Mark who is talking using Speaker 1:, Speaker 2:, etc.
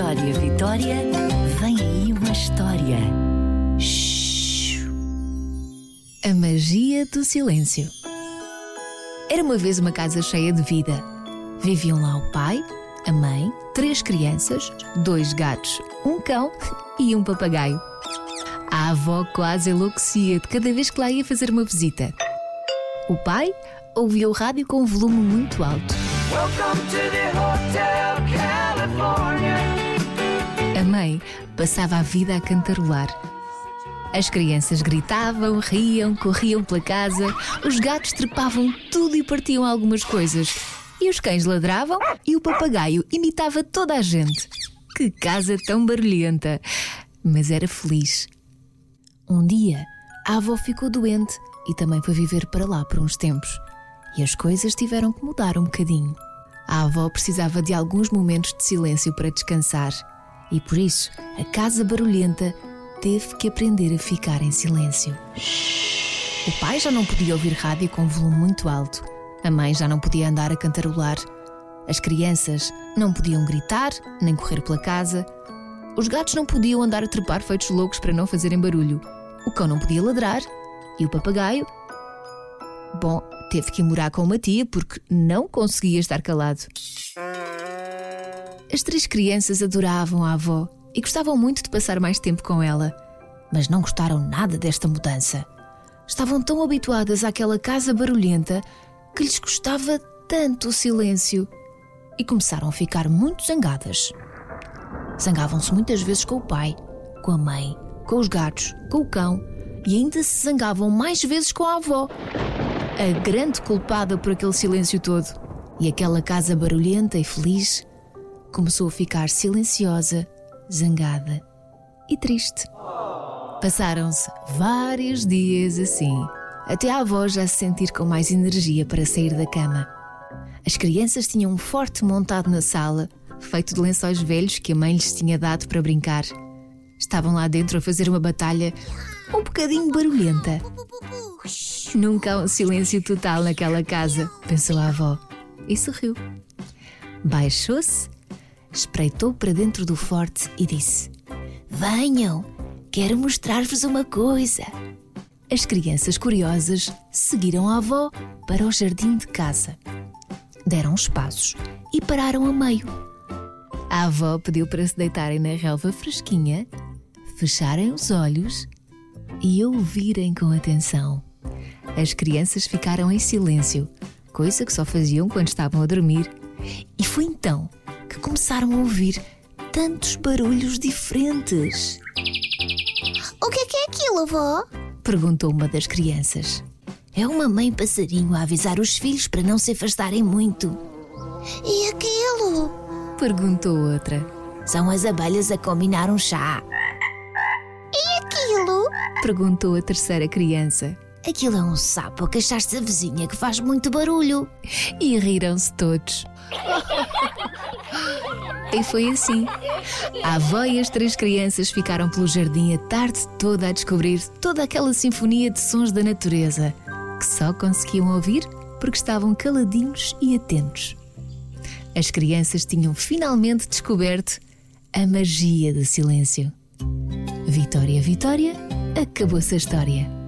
Speaker 1: Vitória, Vitória, vem aí uma história. Shhh.
Speaker 2: A magia do silêncio. Era uma vez uma casa cheia de vida. Viviam lá o pai, a mãe, três crianças, dois gatos, um cão e um papagaio. A avó quase enlouquecia de cada vez que lá ia fazer uma visita. O pai ouvia o rádio com um volume muito alto.
Speaker 3: Welcome to the Hotel California.
Speaker 2: A mãe passava a vida a cantarolar. As crianças gritavam, riam, corriam pela casa, os gatos trepavam tudo e partiam algumas coisas. E os cães ladravam e o papagaio imitava toda a gente. Que casa tão barulhenta! Mas era feliz. Um dia, a avó ficou doente e também foi viver para lá por uns tempos. E as coisas tiveram que mudar um bocadinho. A avó precisava de alguns momentos de silêncio para descansar. E por isso, a casa barulhenta teve que aprender a ficar em silêncio. O pai já não podia ouvir rádio com volume muito alto. A mãe já não podia andar a cantarolar. As crianças não podiam gritar nem correr pela casa. Os gatos não podiam andar a trepar feitos loucos para não fazerem barulho. O cão não podia ladrar. E o papagaio? Bom, teve que morar com uma tia porque não conseguia estar calado. As três crianças adoravam a avó e gostavam muito de passar mais tempo com ela, mas não gostaram nada desta mudança. Estavam tão habituadas àquela casa barulhenta que lhes gostava tanto o silêncio e começaram a ficar muito zangadas. Zangavam-se muitas vezes com o pai, com a mãe, com os gatos, com o cão e ainda se zangavam mais vezes com a avó, a grande culpada por aquele silêncio todo. E aquela casa barulhenta e feliz começou a ficar silenciosa, zangada e triste. Passaram-se vários dias assim, até a avó já se sentir com mais energia para sair da cama. As crianças tinham um forte montado na sala, feito de lençóis velhos que a mãe lhes tinha dado para brincar. Estavam lá dentro a fazer uma batalha um bocadinho barulhenta. Nunca há um silêncio total naquela casa, pensou a avó e sorriu. Baixou-se, espreitou para dentro do forte e disse: Venham, quero mostrar-vos uma coisa. As crianças curiosas seguiram a avó para o jardim de casa. Deram os passos e pararam a meio. A avó pediu para se deitarem na relva fresquinha, fecharem os olhos e ouvirem com atenção. As crianças ficaram em silêncio, coisa que só faziam quando estavam a dormir. E foi então começaram a ouvir tantos barulhos diferentes.
Speaker 4: O que é que é aquilo, avó?
Speaker 2: Perguntou uma das crianças.
Speaker 4: É uma mãe passarinho a avisar os filhos para não se afastarem muito. E aquilo?
Speaker 2: Perguntou outra.
Speaker 4: São as abelhas a combinar um chá. E aquilo?
Speaker 2: Perguntou a terceira criança.
Speaker 4: Aquilo é um sapo a queixar-se da vizinha que faz muito barulho.
Speaker 2: E riram-se todos. E foi assim. A avó e as três crianças ficaram pelo jardim a tarde toda a descobrir toda aquela sinfonia de sons da natureza que só conseguiam ouvir porque estavam caladinhos e atentos. As crianças tinham finalmente descoberto a magia do silêncio. Vitória, Vitória, acabou-se a história.